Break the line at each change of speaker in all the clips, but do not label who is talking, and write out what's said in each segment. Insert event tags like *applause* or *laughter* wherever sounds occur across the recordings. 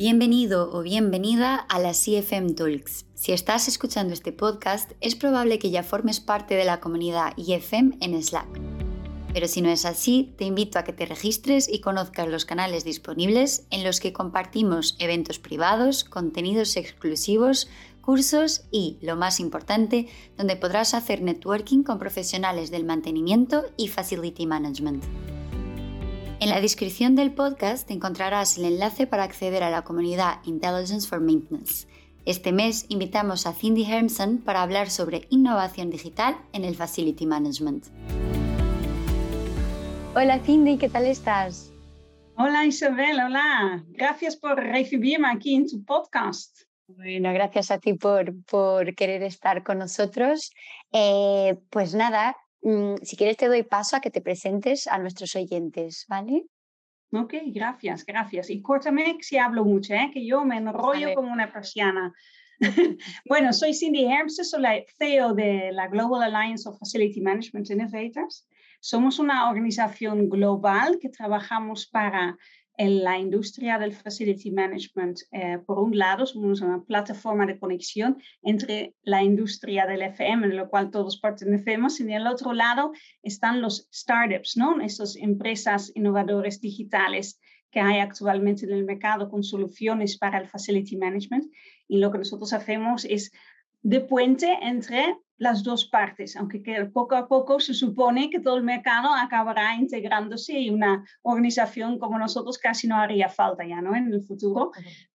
Bienvenido o bienvenida a la CFM Talks. Si estás escuchando este podcast, es probable que ya formes parte de la comunidad IFM en Slack. Pero si no es así, te invito a que te registres y conozcas los canales disponibles en los que compartimos eventos privados, contenidos exclusivos, cursos y, lo más importante, donde podrás hacer networking con profesionales del mantenimiento y facility management. En la descripción del podcast encontrarás el enlace para acceder a la comunidad Intelligence for Maintenance. Este mes invitamos a Cindy Hermson para hablar sobre innovación digital en el Facility Management. Hola Cindy, ¿qué tal estás?
Hola Isabel, hola. Gracias por recibirme aquí en tu podcast.
Bueno, gracias a ti por, por querer estar con nosotros. Eh, pues nada, Mm, si quieres te doy paso a que te presentes a nuestros oyentes, ¿vale?
Ok, gracias, gracias. Y córtame si hablo mucho, ¿eh? que yo me enrollo como una persiana. *laughs* *laughs* bueno, soy Cindy Hermsen, soy la CEO de la Global Alliance of Facility Management Innovators. Somos una organización global que trabajamos para en la industria del facility management, eh, por un lado, somos una plataforma de conexión entre la industria del FM, en la cual todos pertenecemos, y en el otro lado están los startups, ¿no? Esas empresas innovadoras digitales que hay actualmente en el mercado con soluciones para el facility management. Y lo que nosotros hacemos es de puente entre las dos partes, aunque poco a poco se supone que todo el mercado acabará integrándose y una organización como nosotros casi no haría falta ya ¿no? en el futuro.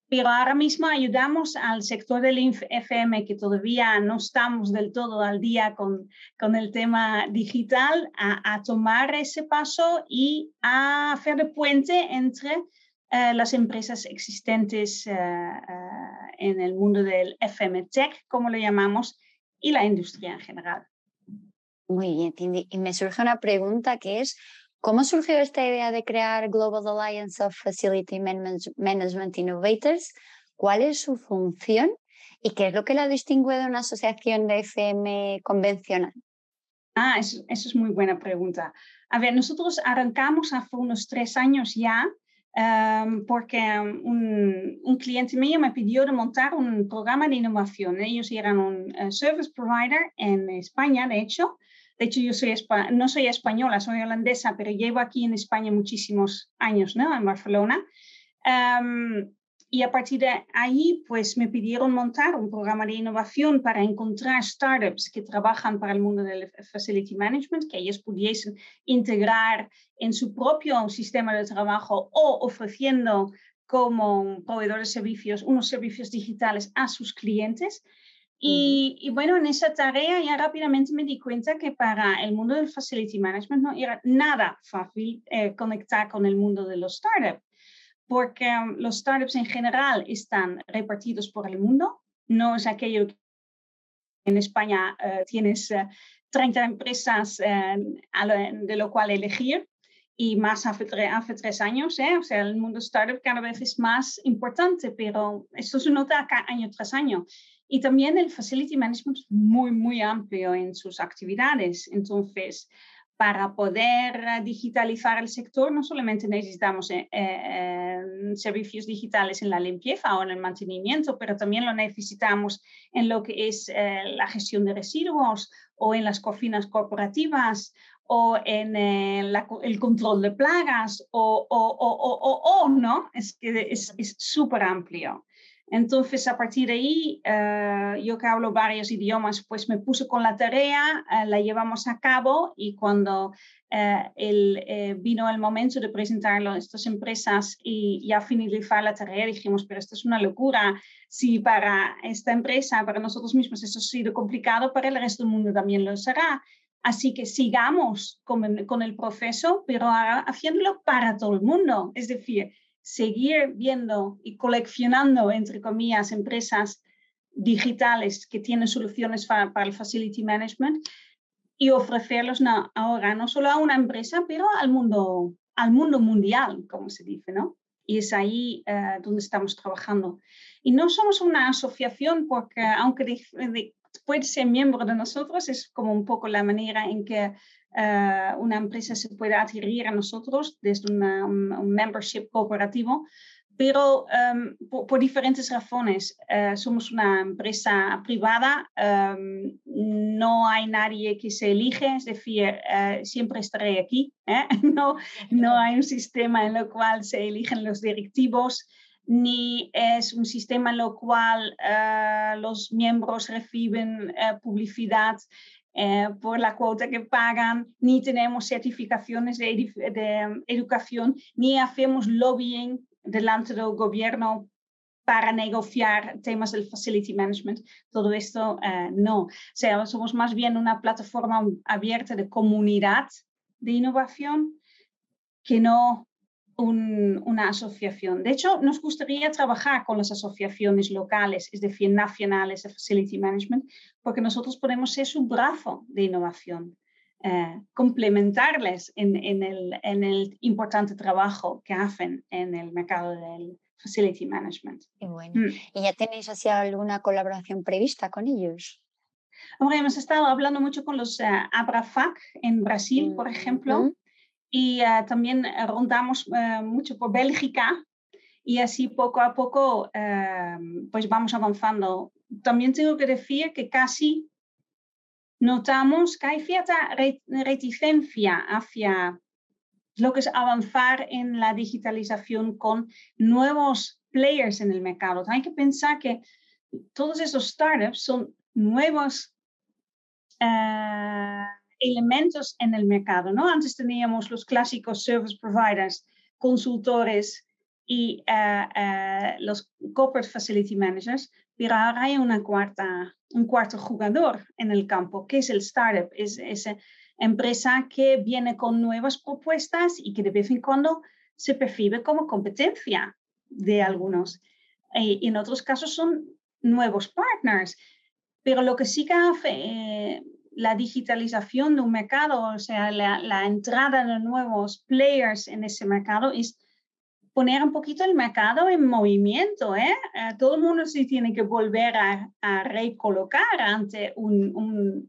Pero ahora mismo ayudamos al sector del FM que todavía no estamos del todo al día con, con el tema digital a, tomar ese paso y a hacer de puente entre eh, las empresas existentes eh, eh, en el mundo del FM Tech, como lo llamamos, y la industria en general.
Muy bien, Cindy. Y me surge una pregunta que es, ¿cómo surgió esta idea de crear Global Alliance of Facility Management Innovators? ¿Cuál es su función? ¿Y qué es lo que la distingue de una asociación de FM convencional?
Ah, eso, eso es muy buena pregunta. A ver, nosotros arrancamos hace unos tres años ya porque un, un, cliente mío me pidió de montar un programa de innovación. Ellos eran un eh, service provider en España, de hecho. De hecho, yo soy no soy española, soy holandesa, pero llevo aquí en España muchísimos años, ¿no? En Barcelona. Y a partir de ahí, pues me pidieron montar un programa de innovación para encontrar startups que trabajan para el mundo del facility management, que ellos pudiesen integrar en su propio sistema de trabajo o ofreciendo como proveedor de servicios unos servicios digitales a sus clientes. Y, bueno, en esa tarea ya rápidamente me di cuenta que para el mundo del facility management no era nada fácil eh, conectar con el mundo de los startups porque um, los startups en general están repartidos por el mundo. No es aquello que en España eh, tienes 30 eh, empresas eh, de lo cual elegir y más hace, hace tres años. O sea, el mundo startup cada vez es más importante, pero esto se nota año tras año. Y también el facility management es muy, muy amplio en sus actividades. Entonces, para poder eh, digitalizar el sector, no solamente necesitamos eh, eh, servicios digitales en la limpieza o en el mantenimiento, pero también lo necesitamos en lo que es la gestión de residuos o en las cocinas corporativas o en el control de plagas o, o, no, es que es súper amplio. Entonces, a partir de ahí, eh, yo que hablo varios idiomas, pues me puse con la tarea, eh, la llevamos a cabo y cuando eh, el, vino el momento de presentarlo a estas empresas y ya finalizar la tarea, dijimos, pero esto es una locura. Si para esta empresa, para nosotros mismos, esto ha sido complicado, para el resto del mundo también lo será. Así que sigamos con, con el proceso, pero haciéndolo para todo el mundo. Es decir, seguir viendo y coleccionando, entre comillas, empresas digitales que tienen soluciones para, el facility management y ofrecerlos ahora no solo a una empresa, pero al mundo, al mundo mundial, como se dice, ¿no? Y es ahí eh, donde estamos trabajando. Y no somos una asociación porque, aunque puede ser miembro de nosotros, es como un poco la manera en que eh, una empresa se puede adherir a nosotros desde un, membership cooperativo, pero em, por, diferentes razones. Eh, somos una empresa privada, em, no hay nadie que se elige, es decir, eh, siempre estaré aquí. ¿eh? *laughs* No, no hay un sistema en el cual se eligen los directivos, ni es un sistema en el cual los miembros reciben publicidad. por la cuota que pagan, ni tenemos certificaciones de, de educación, ni hacemos lobbying delante del gobierno para negociar temas del facility management. Todo esto eh, no. O sea, somos más bien una plataforma abierta de comunidad de innovación que no una asociación. De hecho, nos gustaría trabajar con las asociaciones locales, es decir, nacionales de facility management, porque nosotros podemos ser su brazo de innovación. Eh, complementarles en, el, importante trabajo que hacen en el mercado del facility management.
Mm. ¿Y ya tenéis así alguna colaboración prevista con ellos?
Hombre, hemos estado hablando mucho con los uh, Abrafac en Brasil, por ejemplo, y eh, también rondamos mucho por Bélgica y así poco a poco pues vamos avanzando. También tengo que decir que casi notamos que hay cierta reticencia hacia lo que es avanzar en la digitalización con nuevos players en el mercado. Hay que pensar que todos esos startups son nuevos eh, elementos en el mercado. ¿no? Antes teníamos los clásicos service providers, consultores y eh, eh, los corporate facility managers, pero ahora hay una cuarta, un cuarto jugador en el campo, que es el startup, es esa empresa que viene con nuevas propuestas y que de vez en cuando se percibe como competencia de algunos. Y en otros casos son nuevos partners. Pero lo que sí que hace eh, la digitalización de un mercado, o sea, la, entrada de nuevos players en ese mercado, es poner un poquito el mercado en movimiento. ¿eh? eh todo el mundo se tiene que volver a, recolocar ante un,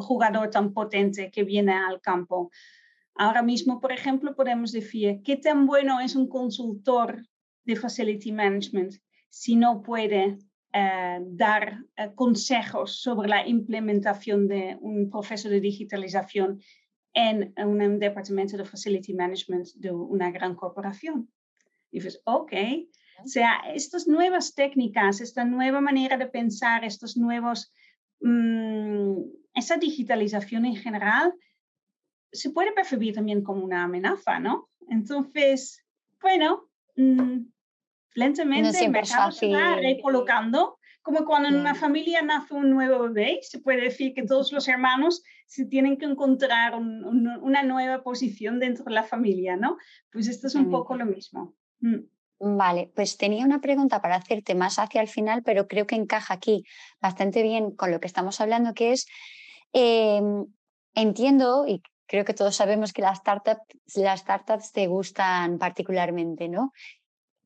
jugador tan potente que viene al campo. Ahora mismo, por ejemplo, podemos decir, ¿qué tan bueno es un consultor de Facility Management si no puede eh, dar eh, consejos sobre la implementación de un proceso de digitalización en un departamento de Facility Management de una gran corporación? Y dices, ok, o sea, estas nuevas técnicas, esta nueva manera de pensar, estos nuevos, mm, esa digitalización en general, se puede percibir también como una amenaza, ¿no? Entonces, bueno, mm, lentamente mercado se va recolocando, como cuando en una familia nace un nuevo bebé, se puede decir que todos los hermanos se tienen que encontrar una nueva posición dentro de la familia, ¿no? Pues esto es un poco lo mismo.
Mm. Vale, pues tenía una pregunta para hacerte más hacia el final, pero creo que encaja aquí bastante bien con lo que estamos hablando, que es, em, entiendo y creo que todos sabemos que las startups, las startups te gustan particularmente, ¿no?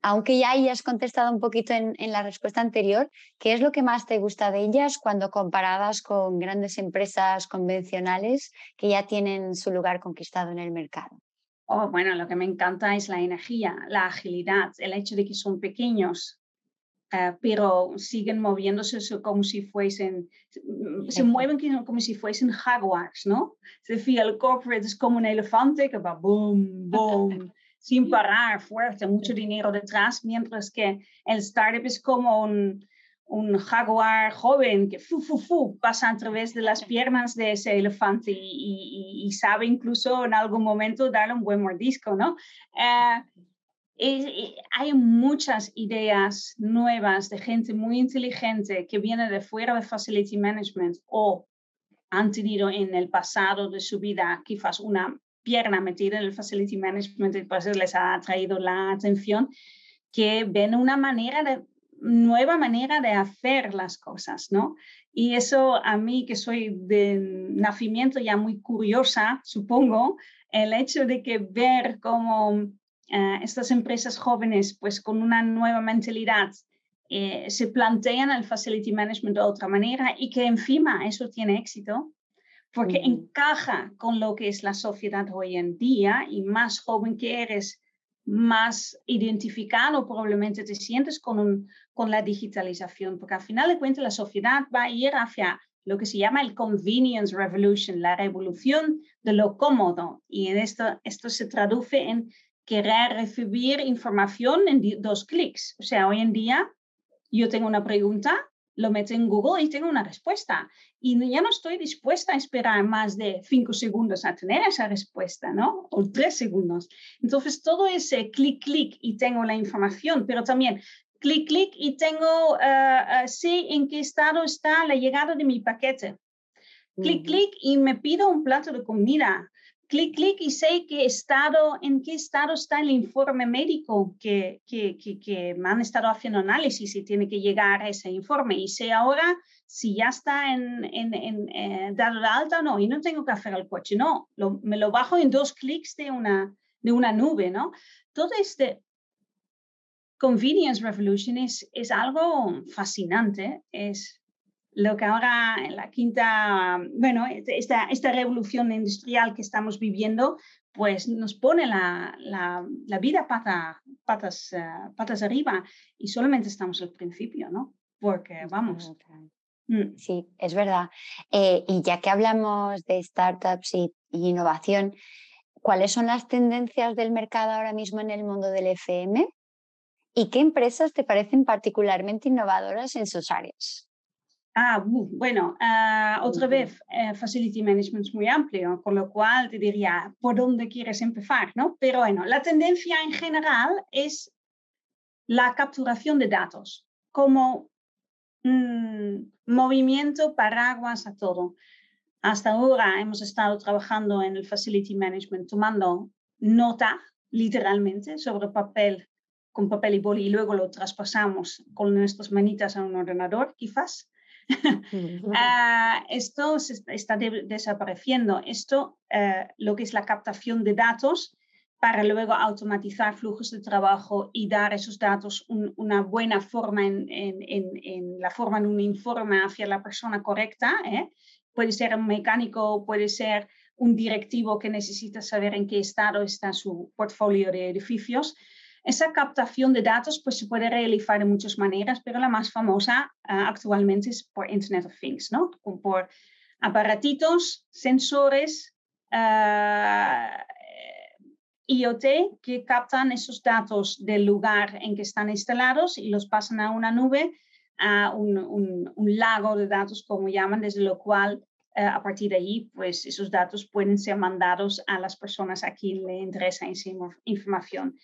Aunque ya hayas contestado un poquito en, en la respuesta anterior, ¿qué es lo que más te gusta de ellas cuando comparadas con grandes empresas convencionales que ya tienen su lugar conquistado en el mercado?
Oh, bueno, lo que me encanta es la energía, la agilidad, el hecho de que son pequeños, eh, pero siguen moviéndose como si fuesen, se mueven como si fuesen jaguars, ¿no? Decir, el corporate es como un elefante que va boom, *laughs* boom, sin parar, fuerte, mucho dinero detrás, mientras que el startup es como un, un jaguar joven que fu, fu, fu, pasa a través de las piernas de ese elefante y, sabe incluso en algún momento darle un buen mordisco, ¿no? Eh, hay muchas ideas nuevas de gente muy inteligente que viene de fuera de Facility Management o han tenido en el pasado de su vida quizás una pierna metida en el Facility Management eso les ha atraído la atención, que ven una manera nueva manera de hacer las cosas, ¿no? Y eso a mí, que soy de nacimiento ya muy curiosa, supongo, el hecho de que ver cómo eh, estas empresas jóvenes, pues con una nueva mentalidad, eh, se plantean el facility management de otra manera y que encima eso tiene éxito, porque encaja con lo que es la sociedad hoy en día y más joven que eres, más identificado probablemente te sientes con, con la digitalización, porque al final de cuentas la sociedad va a ir hacia lo que se llama el convenience revolution, la revolución de lo cómodo. Y en esto, esto se traduce en querer recibir información en dos clics. O sea, hoy en día yo tengo una pregunta, lo meto en Google y tengo una respuesta. Y ya no estoy dispuesta a esperar más de cinco segundos a tener esa respuesta, ¿no? O tres segundos. Entonces, todo ese clic, clic y tengo la información, pero también clic, clic y tengo, uh, sé en qué estado está la llegada de mi paquete. Clic, clic y me pido un plato de comida clic, clic y sé qué estado, en qué estado está el informe médico que, que, que, me han estado haciendo análisis y tiene que llegar a ese informe. Y sé ahora si ya está en, en, en eh, dado de alta o no. Y no tengo que hacer el coche, no. me lo bajo en dos clics de una, de una nube, ¿no? Todo este convenience revolution es, es algo fascinante. Es, lo que ahora en la quinta, bueno, este, esta, esta revolución industrial que estamos viviendo, pues nos pone la, la, la vida pata, patas, uh, patas arriba y solamente estamos al principio, ¿no? Porque vamos.
Mm. Sí, es verdad. Eh, y ya que hablamos de startups y, y, innovación, ¿cuáles son las tendencias del mercado ahora mismo en el mundo del FM? ¿Y qué empresas te parecen particularmente innovadoras en sus áreas?
Ah, bueno, uh, otra vez, uh, Facility Management es muy amplio, con lo cual te diría por dónde quieres empezar, ¿no? Pero bueno, la tendencia en general es la capturación de datos como mm, movimiento paraguas a todo. Hasta ahora hemos estado trabajando en el Facility Management tomando nota, literalmente, sobre papel, con papel y boli, y luego lo traspasamos con nuestras manitas a un ordenador, quizás. *laughs* Ah, esto está desapareciendo. Esto, eh, lo que es la captación de datos para luego automatizar flujos de trabajo y dar esos datos una buena forma en, en, la forma en un informe hacia la persona correcta. ¿eh? Puede ser un mecánico, puede ser un directivo que necesita saber en qué estado está su portfolio de edificios. Esa captación de datos pues, se puede realizar de muchas maneras, pero la más famosa uh, actualmente es por Internet of Things, ¿no? por aparatitos, sensores, uh, IoT que captan esos datos del lugar en que están instalados y los pasan a una nube, a un, lago de datos, como llaman, desde lo cual uh, a partir de ahí, pues esos datos pueden ser mandados a las personas a quien le interesa esa información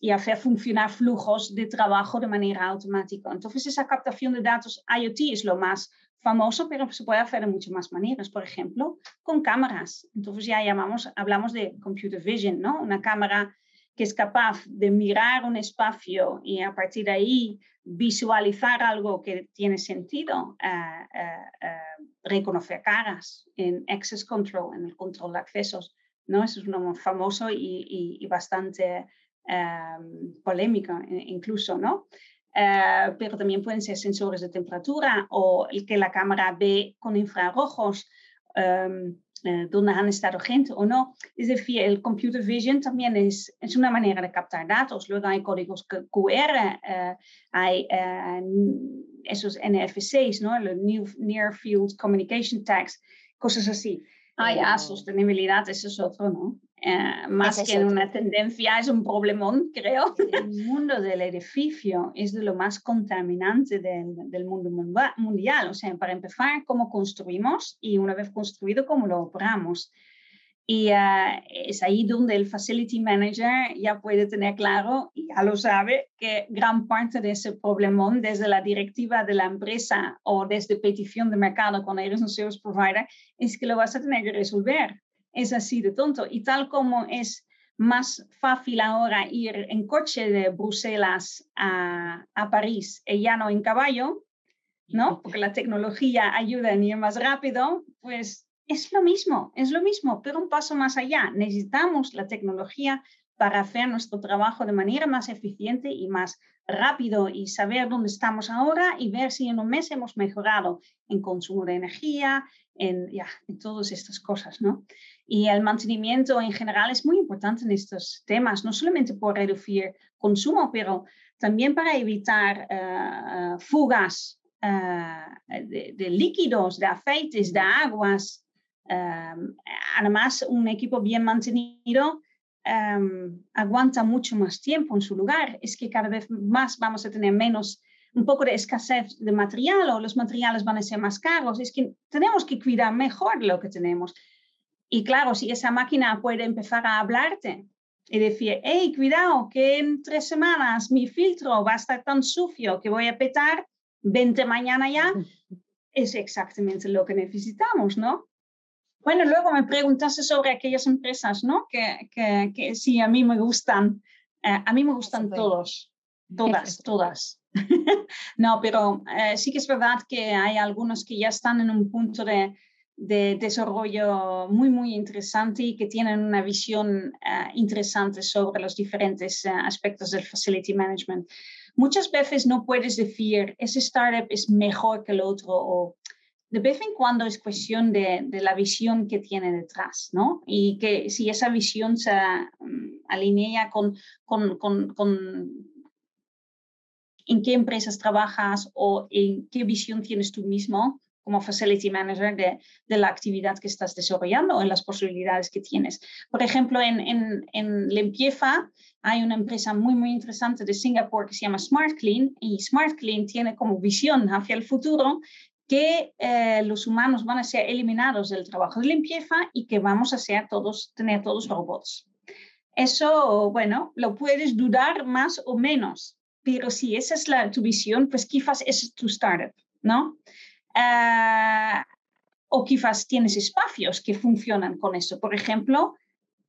y hacer funcionar flujos de trabajo de manera automática. Entonces, esa captación de datos IoT es lo más famoso, pero se puede hacer de muchas más maneras. Por ejemplo, con cámaras. Entonces, ya llamamos, hablamos de computer vision, ¿no? Una cámara que es capaz de mirar un espacio y a partir de ahí visualizar algo que tiene sentido, uh, uh, uh, reconocer caras en access control, en el control de accesos. ¿no? Eso es uno famoso y bastante Em, polémica incluso, ¿no? Eh, pero también pueden ser sensores de temperatura o el que la cámara ve con infrarrojos um, uh, donde han estado gente o no. Es decir, el computer vision también es, es una manera de captar datos. Luego hay códigos QR, uh, hay uh, esos NFCs, ¿no? Los Near Field Communication Tags, cosas así. Ah, ya, sostenibilidad, eso es otro, ¿no? Eh, más que una tendencia, es un problemón, *laughs* creo. El mundo del edificio es de lo más contaminante del, del, mundo mundial. O sea, para empezar, cómo construimos y una vez construido, cómo lo operamos. Y uh, es ahí donde el Facility Manager ya puede tener claro, y ya lo sabe, que gran parte de ese problemón, desde la directiva de la empresa o desde petición de mercado cuando eres un service provider, es que lo vas a tener que resolver es así de tonto. Y tal como es más fácil ahora ir en coche de Bruselas a, a París y ya no en caballo, ¿no? Porque la tecnología ayuda a ir más rápido, pues es lo mismo, es lo mismo, pero un paso más allá. Necesitamos la tecnología para hacer nuestro trabajo de manera más eficiente y más rápido y saber dónde estamos ahora y ver si en un mes hemos mejorado en consumo de energía, en, ya, todas estas cosas, ¿no? Y el mantenimiento en general es muy importante en estos temas, no solamente por reducir consumo, pero también para evitar uh, fugas uh, de, de, líquidos, de aceites, de aguas. Um, además, un equipo bien mantenido um, aguanta mucho más tiempo en su lugar. Es que cada vez más vamos a tener menos, un poco de escasez de material o los materiales van a ser más caros. Es que tenemos que cuidar mejor lo que tenemos. Y claro, si esa máquina puede empezar a hablarte y decir, hey, cuidado, que en tres semanas mi filtro va a estar tan sucio que voy a petar, vente mañana ya, *laughs* es exactamente lo que necesitamos, ¿no? Bueno, luego me preguntaste sobre aquellas empresas, ¿no? Que, que, que sí, a mí me gustan. Eh, a mí me gustan todos, todas, todas. *laughs* no, pero eh, sí que es verdad que hay algunos que ya están en un punto de, de desarrollo muy, muy interesante y que tienen una visión uh, interesante sobre los diferentes uh, aspectos del facility management. Muchas veces no puedes decir, ese startup es mejor que el otro o de vez en cuando es cuestión de, de la visión que tiene detrás, ¿no? Y que si esa visión se um, alinea con, con, con, con en qué empresas trabajas o en qué visión tienes tú mismo, como facility manager de, de, la actividad que estás desarrollando o en las posibilidades que tienes. Por ejemplo, en, en, en Limpieza hay una empresa muy, muy interesante de Singapur que se llama Smart Clean y Smart Clean tiene como visión hacia el futuro que eh, los humanos van a ser eliminados del trabajo de limpieza y que vamos a ser todos, tener todos robots. Eso, bueno, lo puedes dudar más o menos, pero si esa es tu visión, pues quizás es tu startup, ¿no? Uh, o quizás tienes espacios que funcionan con eso. Por ejemplo,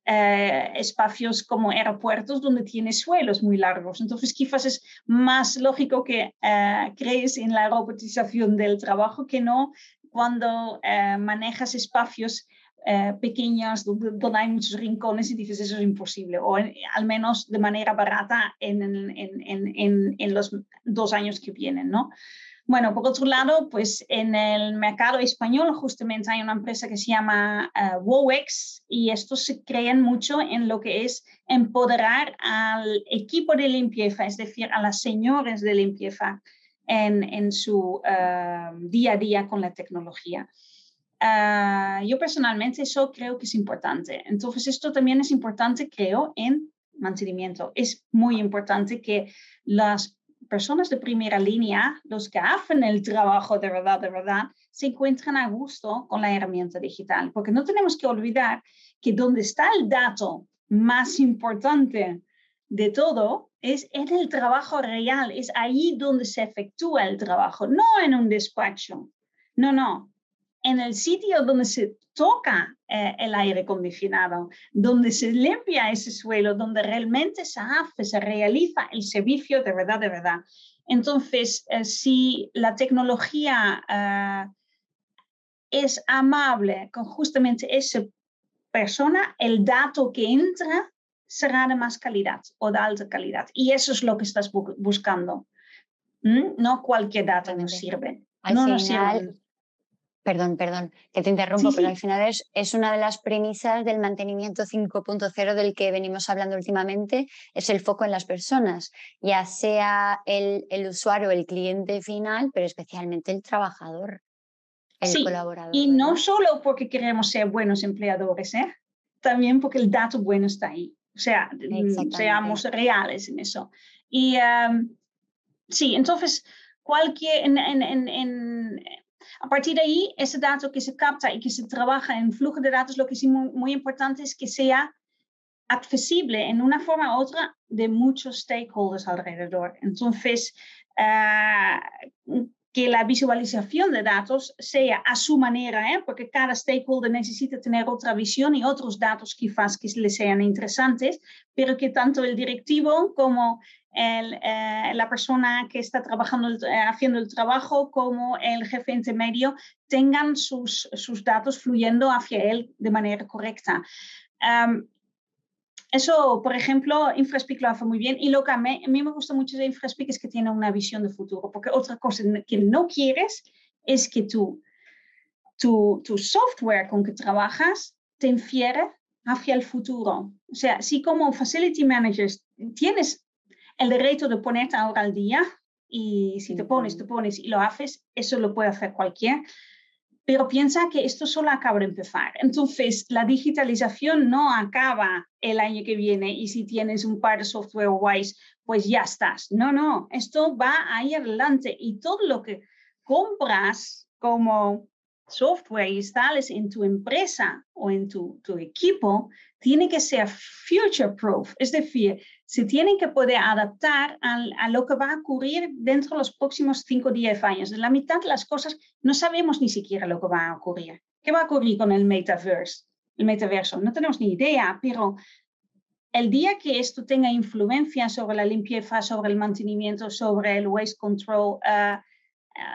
uh, espacios como aeropuertos donde tienes suelos muy largos. Entonces, quizás es más lógico que uh, crees en la robotización del trabajo que no cuando manejas espacios pequeños donde, donde, hay muchos rincones y dices eso es imposible, o al menos de manera barata en, en, en, los dos años que vienen, ¿no? Bueno, por otro lado, pues en el mercado español justamente hay una empresa que se llama uh, Wowex y estos se creen mucho en lo que es empoderar al equipo de limpieza, es decir, a las señores de limpieza en, en su uh, día a día con la tecnología. Uh, yo personalmente eso creo que es importante. Entonces, esto también es importante, creo, en mantenimiento. Es muy importante que las personas de primera línea, los que hacen el trabajo de verdad, de verdad, se encuentran a gusto con la herramienta digital, porque no tenemos que olvidar que donde está el dato más importante de todo es en el trabajo real, es ahí donde se efectúa el trabajo, no en un despacho, no, no, en el sitio donde se toca eh, el aire acondicionado, donde se limpia ese suelo, donde realmente se hace, se realiza el servicio de verdad, de verdad. Entonces, eh, si la tecnología eh, es amable con justamente esa persona, el dato que entra será de más calidad o de alta calidad. Y eso es lo que estás bu buscando. ¿Mm? No cualquier dato nos sirve.
Al
no
final,
nos sirve.
Perdón, perdón, que te interrumpo,
Sí,
pero
sí.
al final es, es una de las premisas del mantenimiento 5.0 del que venimos hablando últimamente, es el foco en las personas, ya sea el, el usuario, el cliente final, pero especialmente el trabajador, el
Sí,
colaborador.
Y no
¿verdad?
solo porque queremos ser buenos empleadores, ¿eh? también porque el dato bueno está ahí. O sea, mm, seamos reales en eso. Y em, sí, entonces, cualquier, en, en, en- a partir de ahí, ese dato que se capta y que se trabaja en flujo de datos, lo que es muy, importante es que sea accesible en una forma u otra de muchos stakeholders alrededor. Entonces, ah, que la visualización de datos sea a su manera, ¿eh? porque cada stakeholder necesita tener otra visión y otros datos quizás que le sean interesantes, pero que tanto el directivo como el, eh, la persona que está trabajando, eh, haciendo el trabajo, como el jefe intermedio, tengan sus, sus datos fluyendo hacia él de manera correcta. Am, eso, por ejemplo, InfraSpeak lo hace muy bien y lo que a mí, me gusta mucho de InfraSpeak es que tiene una visión de futuro, porque otra cosa que no quieres es que tu, tu, tu software con que trabajas te infiere hacia el futuro. O sea, si como Facility Managers tienes el derecho de ponerte ahora al día y si te pones, te pones y lo haces, eso lo puede hacer cualquiera pero piensa que esto solo acaba de empezar. Entonces, la digitalización no acaba el año que viene y si tienes un par de software wise, pues ya estás. No, no, esto va ahí adelante y todo lo que compras como software instales en tu empresa o en tu, tu equipo tiene que ser future proof, es decir, se tienen que poder adaptar a, lo que va a ocurrir dentro de los próximos 5 o 10 años. La mitad de las cosas no sabemos ni siquiera lo que va a ocurrir. ¿Qué va a ocurrir con el metaverse? El metaverso, no tenemos ni idea, pero el día que esto tenga influencia sobre la limpieza, sobre el mantenimiento, sobre el waste control, uh,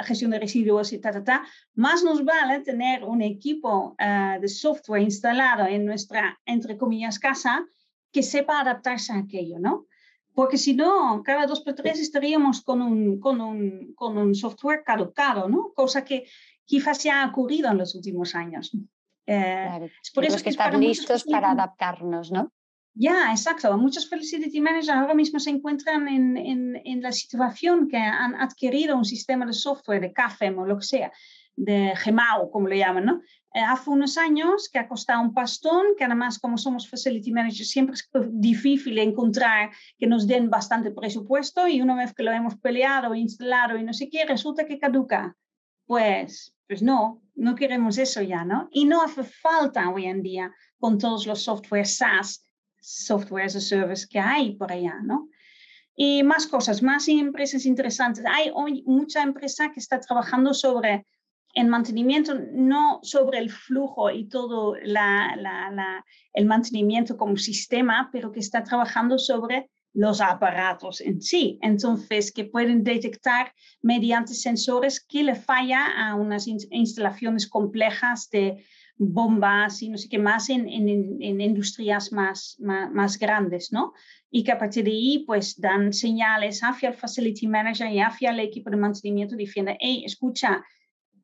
gestión de residuos y ta, ta, ta, más nos vale tener un equipo uh, de software instalado en nuestra, entre comillas, casa que sepa adaptarse a aquello, ¿no? Porque si no, cada dos por tres estaríamos con un, con un, con un software caducado, ¿no? Cosa que quizás ya ha ocurrido en los últimos años.
Eh, claro. Es por eso que, que estar listos para adaptarnos, ¿no?
Ya, exacto. Muchos facility managers ahora mismo se encuentran en, en, en, la situación que han adquirido un sistema de software de CAFEM o lo que sea, de GEMAO, como lo llaman, ¿no? Eh, hace unos años que ha costado un pastón, que además como somos facility managers siempre es difícil encontrar que nos den bastante presupuesto y una vez que lo hemos peleado, instalado y no sé qué, resulta que caduca. Pues, pues no, no queremos eso ya, ¿no? Y no hace falta hoy en día con todos los software SaaS software as a service que hay por allá, ¿no? Y más cosas, más empresas interesantes. Hay hoy mucha empresa que está trabajando sobre el mantenimiento, no sobre el flujo y todo el mantenimiento como sistema, pero que está trabajando sobre los aparatos en sí. Entonces, que pueden detectar mediante sensores que le falla a unas instalaciones complejas de bombas y no sé qué más en, industrias más, grandes, ¿no? Y que a partir de ahí, pues dan señales hacia el facility manager y hacia el equipo de mantenimiento diciendo, hey, escucha,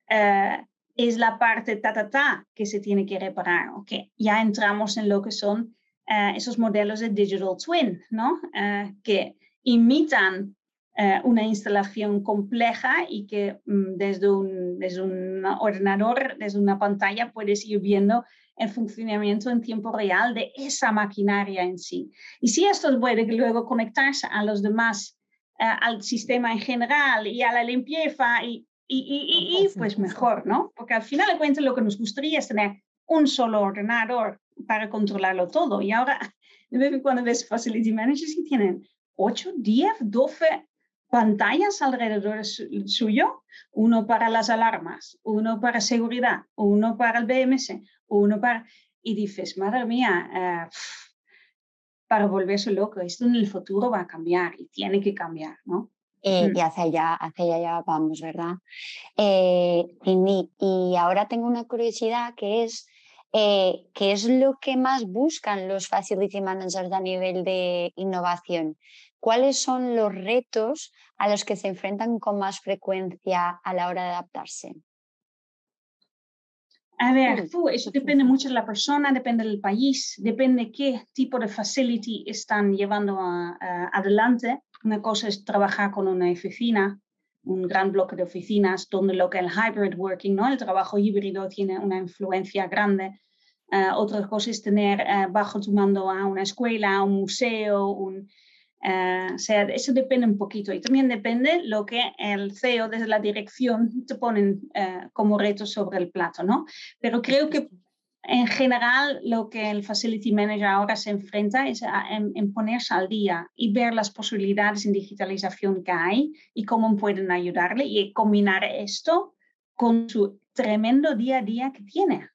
uh, es la parte ta, ta, ta que se tiene que reparar, ¿ok? Ya entramos en lo que son uh, esos modelos de digital twin, ¿no? Uh, que imitan eh, una instalación compleja y que mm, desde, un, desde un ordenador, desde una pantalla, puedes ir viendo el funcionamiento en tiempo real de esa maquinaria en sí. Y si esto puede luego conectarse a los demás, eh, al sistema en general y a la limpieza, y, y, y, y, pues mejor, ¿no? Porque al final de cuentas lo que nos gustaría es tener un solo ordenador para controlarlo todo. Y ahora, de vez en cuando ves facility managers y tienen 8, 10, 12 pantallas alrededor suyo, uno para las alarmas, uno para seguridad, uno para el BMS, uno para... Y dices, madre mía, eh, para volverse loco, esto en el futuro va a cambiar y tiene que cambiar, ¿no?
Eh, mm. Y hacia allá, hacia allá vamos, ¿verdad? Eh, y, ahora tengo una curiosidad que es, ¿qué es lo que más buscan los facility managers a nivel de innovación? ¿Cuáles son los retos a los que se enfrentan con más frecuencia a la hora de adaptarse?
A ver, eso depende mucho de la persona, depende del país, depende qué tipo de facility están llevando adelante. Una cosa es trabajar con una oficina, un gran bloque de oficinas, donde lo que el hybrid working, ¿no? el trabajo híbrido tiene una influencia grande. Uh, otra cosa es tener uh, bajo tu mando a una escuela, un museo, un, eh, o sea, eso depende un poquito y también depende lo que el CEO desde la dirección te ponen eh, como reto sobre el plato, ¿no? Pero creo que en general lo que el Facility Manager ahora se enfrenta es a, en, ponerse al día y ver las posibilidades en digitalización que hay y cómo pueden ayudarle y combinar esto con su tremendo día a día que tiene.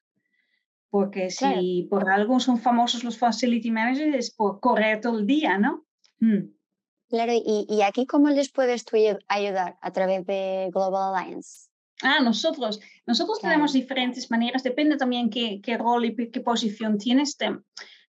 Porque si por algo son famosos los Facility Managers es por correr todo el día, ¿no?
Mm. Claro, y, aquí cómo les puedes tú ayudar a través de Global Alliance?
Ah, nosotros, nosotros tenemos diferentes maneras, depende también qué, qué rol y qué posición tienes.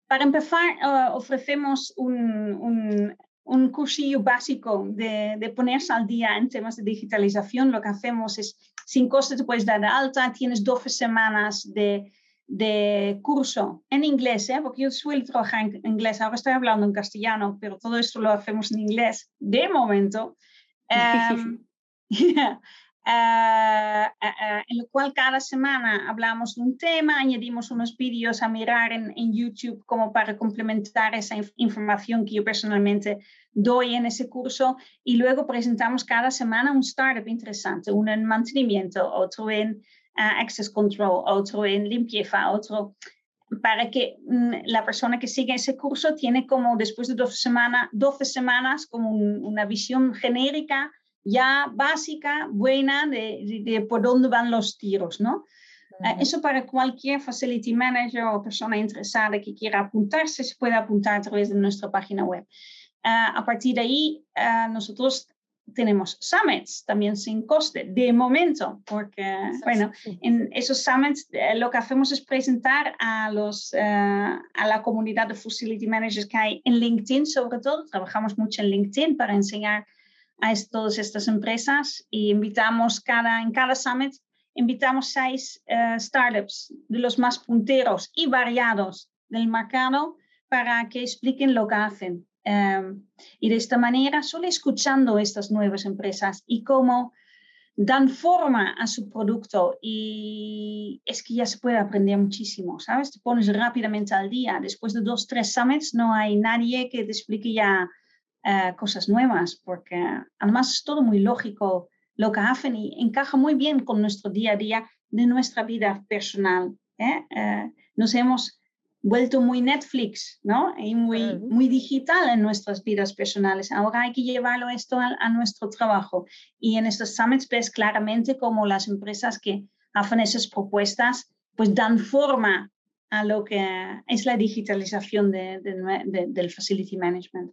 para empezar, ofrecemos un, un cursillo básico de, de, ponerse al día en temas de digitalización. Lo que hacemos es, sin coste te puedes dar de alta, tienes 12 semanas de, de curso en inglés, ¿eh? porque yo suelo trabajar en inglés, ahora estoy hablando en castellano, pero todo esto lo hacemos en inglés de momento. *laughs* Um, Uh, *laughs* en lo cual cada semana hablamos de un tema, añadimos unos vídeos a mirar en, en, YouTube como para complementar esa información que yo personalmente doy en ese curso y luego presentamos cada semana un startup interesante, uno en mantenimiento, otro en uh, access control, otro en limpieza, otro para que mm, la persona que sigue ese curso tiene como después de 12, semana, 12 semanas como un, una visión genérica ya básica, buena, de, de, por dónde van los tiros, ¿no? Uh, eso para cualquier facility manager o persona interesada que quiera apuntarse, se puede apuntar a través de nuestra página web. Uh, a partir de ahí, nosotros tenemos summits también sin coste, de momento, porque, bueno, en esos summits eh, lo que hacemos es presentar a, los, a la comunidad de facility managers que hay en LinkedIn, sobre todo, trabajamos mucho en LinkedIn para enseñar a todas estas empresas y invitamos cada, en cada summit, invitamos seis uh, startups de los más punteros y variados del mercado para que expliquen lo que hacen. Um, y de esta manera, solo escuchando estas nuevas empresas y cómo dan forma a su producto y es que ya se puede aprender muchísimo, ¿sabes? Te pones rápidamente al día. Después de dos, tres summits no hay nadie que te explique ya eh, cosas nuevas, porque además es todo muy lógico lo que hacen y encaja muy bien con nuestro día a día de nuestra vida personal. ¿eh? Eh, nos hemos vuelto muy Netflix, ¿no? Y muy, muy digital en nuestras vidas personales. Ahora hay que llevarlo esto a, a, nuestro trabajo. Y en estos summits ves claramente cómo las empresas que hacen esas propuestas, pues dan forma a lo que es la digitalización de, de, de, del facility management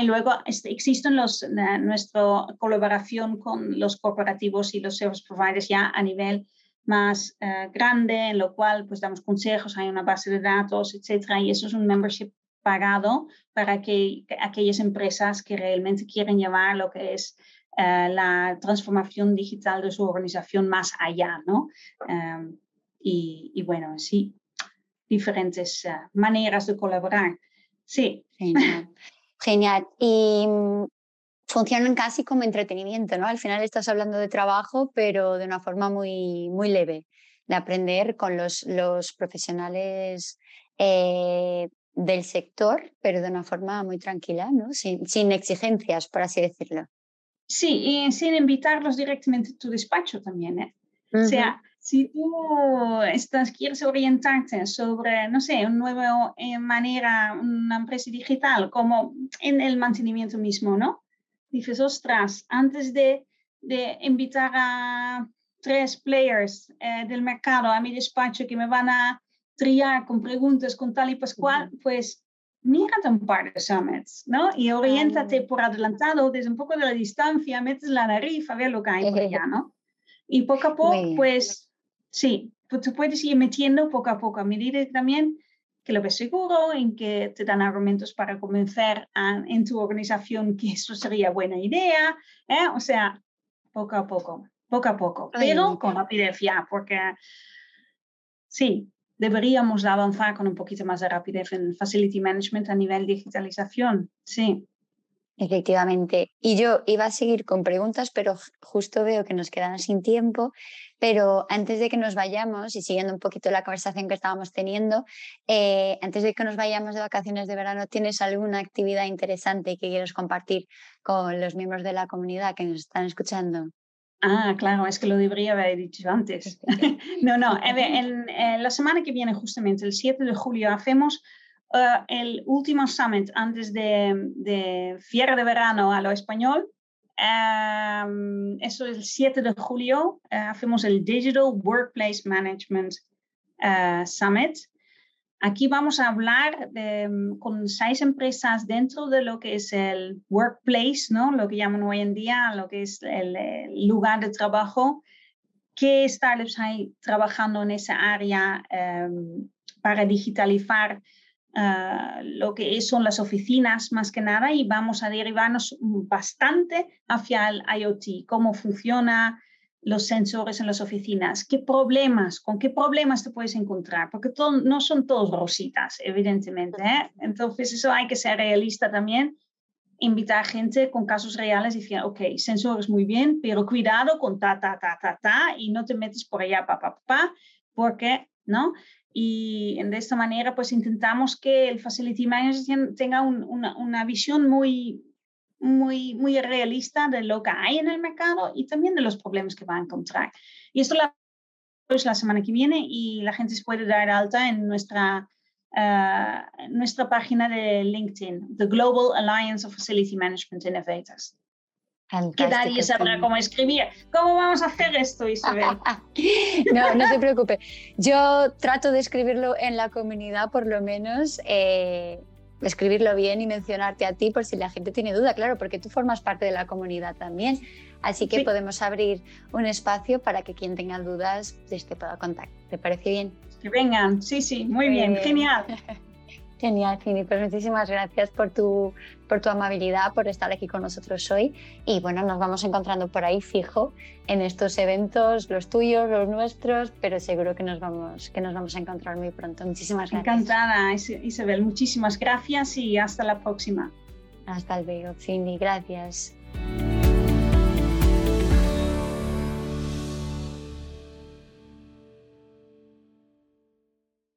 y luego este, existen los, nuestra colaboración con los corporativos y los service providers ya a nivel más eh, grande, en lo cual pues damos consejos, hay una base de datos, etcétera, y eso es un membership pagado para que, aquellas empresas que realmente quieren llevar lo que es eh, la transformación digital de su organización más allá, ¿no? Em, y, y, bueno, sí, diferentes uh, maneras de colaborar. Sí.
Genial. *laughs* Y mm, funcionan casi como entretenimiento, ¿no? Al final estás hablando de trabajo, pero de una forma muy, muy leve, de aprender con los, los profesionales eh, del sector, pero de una forma muy tranquila, ¿no? Sin, sin exigencias, por así decirlo.
Sí, y sin invitarlos directamente a tu despacho también, ¿eh? O sea, si tú estás, quieres orientarte sobre, no sé, una nueva eh, manera, una empresa digital, como en el mantenimiento mismo, ¿no? Dices, ostras, antes de, de invitar a tres players eh, del mercado a mi despacho que me van a triar con preguntas con tal y pascual, pues mírate un par de summits, ¿no? Y oriéntate por adelantado desde un poco de la distancia, metes la nariz a ver lo que hay por allá, ¿no? Y poco a *laughs* poco, pues Sí, pues tú puedes ir metiendo poco a poco a medida también que lo ves seguro, en que te dan argumentos para convencer a, en tu organización que eso sería buena idea, ¿eh? o sea, poco a poco, poco a poco, pero con rapidez ya, porque sí, deberíamos avanzar con un poquito más de rapidez en facility management a nivel digitalización, sí.
Efectivamente. Y yo iba a seguir con preguntas, pero justo veo que nos quedan sin tiempo. Pero antes de que nos vayamos y siguiendo un poquito la conversación que estábamos teniendo, eh, antes de que nos vayamos de vacaciones de verano, ¿tienes alguna actividad interesante que quieras compartir con los miembros de la comunidad que nos están escuchando?
Ah, claro, es que lo debería haber dicho antes. *laughs* no, no, *laughs* en, en, la semana que viene, justamente el 7 de julio, hacemos uh, el último summit antes de, de cierre de verano a lo español. Um, eso es el 7 de julio. Uh, hacemos el Digital Workplace Management uh, Summit. Aquí vamos a hablar de, con seis empresas dentro de lo que es el workplace, ¿no? lo que llaman hoy en día, lo que es el, el lugar de trabajo. ¿Qué startups hay trabajando en esa área um, para digitalizar ah, lo que son las oficinas más que nada y vamos a derivarnos bastante hacia el IoT, cómo funciona los sensores en las oficinas, qué problemas, con qué problemas te puedes encontrar, porque no son todos rositas, evidentemente. ¿eh? Entonces, eso hay que ser realista también invitar gente con casos reales y decir, ok, sensores muy bien, pero cuidado con ta, ta, ta, ta, ta, y no te metes por allá, pa, pa, pa, porque, ¿no? Y de esta manera, pues intentamos que el Facility Manager tenga una, una, visión muy, muy, muy realista de lo que hay en el mercado y también de los problemas que va a encontrar. Y esto la, pues, la semana que viene y la gente se puede dar alta en nuestra uh, nuestra página de LinkedIn, The Global Alliance of Facility Management Innovators. Que nadie sabrá cómo escribir. ¿Cómo vamos a hacer esto, Isabel? *laughs*
no, no te preocupes. Yo trato de escribirlo en la comunidad, por lo menos. Eh, escribirlo bien y mencionarte a ti por si la gente tiene duda, claro, porque tú formas parte de la comunidad también. Así que podemos abrir un espacio para que quien tenga dudas te pueda contactar. ¿Te parece bien?
Que vengan, sí, sí, muy bien, genial. *laughs*
Genial, Fini. Pues muchísimas gracias por tu, por tu amabilidad, por estar aquí con nosotros hoy. Y bueno, nos vamos encontrando por ahí fijo en estos eventos, los tuyos, los nuestros, pero seguro que nos vamos, que nos vamos a encontrar muy pronto. Muchísimas gracias.
Encantada, Isabel. Muchísimas gracias y hasta la próxima.
Hasta luego, Fini. Gracias.